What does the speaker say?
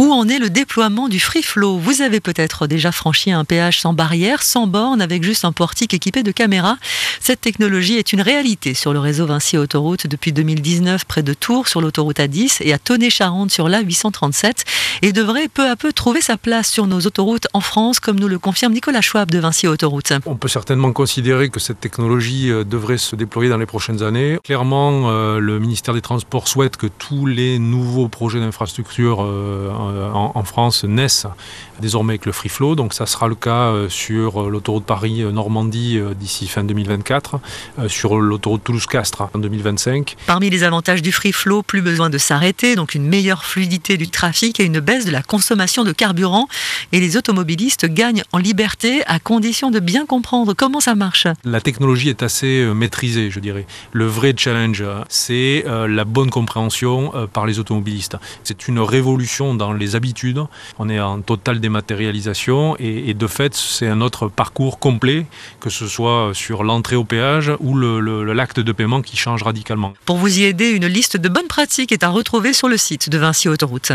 Où en est le déploiement du Free Flow? Vous avez peut-être déjà franchi un péage sans barrière, sans borne, avec juste un portique équipé de caméras. Cette technologie est une réalité sur le réseau Vinci Autoroute depuis 2019 près de Tours sur l'autoroute A10 et à Tonnet-Charente sur la 837 et devrait peu à peu trouver sa place sur nos autoroutes en France comme nous le confirme Nicolas Schwab de Vinci Autoroute. On peut certainement considérer que cette technologie euh, devrait se déployer dans les prochaines années. Clairement, euh, le ministère des Transports souhaite que tous les nouveaux projets d'infrastructure euh, en, France naissent désormais avec le free flow. Donc ça sera le cas euh, sur euh, l'autoroute Paris-Normandie d'ici fin 2024, sur l'autoroute Toulouse-Castres en 2025. Parmi les avantages du free flow, plus besoin de s'arrêter, donc une meilleure fluidité du trafic et une baisse de la consommation de carburant. Et les automobilistes gagnent en liberté à condition de bien comprendre comment ça marche. La technologie est assez maîtrisée, je dirais. Le vrai challenge, c'est la bonne compréhension par les automobilistes. C'est une révolution dans les habitudes. On est en total dématérialisation et, de fait, c'est un autre parcours complet, que ce soit sur l'entrée au péage ou l'acte de paiement qui change radicalement. Pour vous y aider, une liste de bonnes pratiques est à retrouver sur le site de Vinci Autoroute.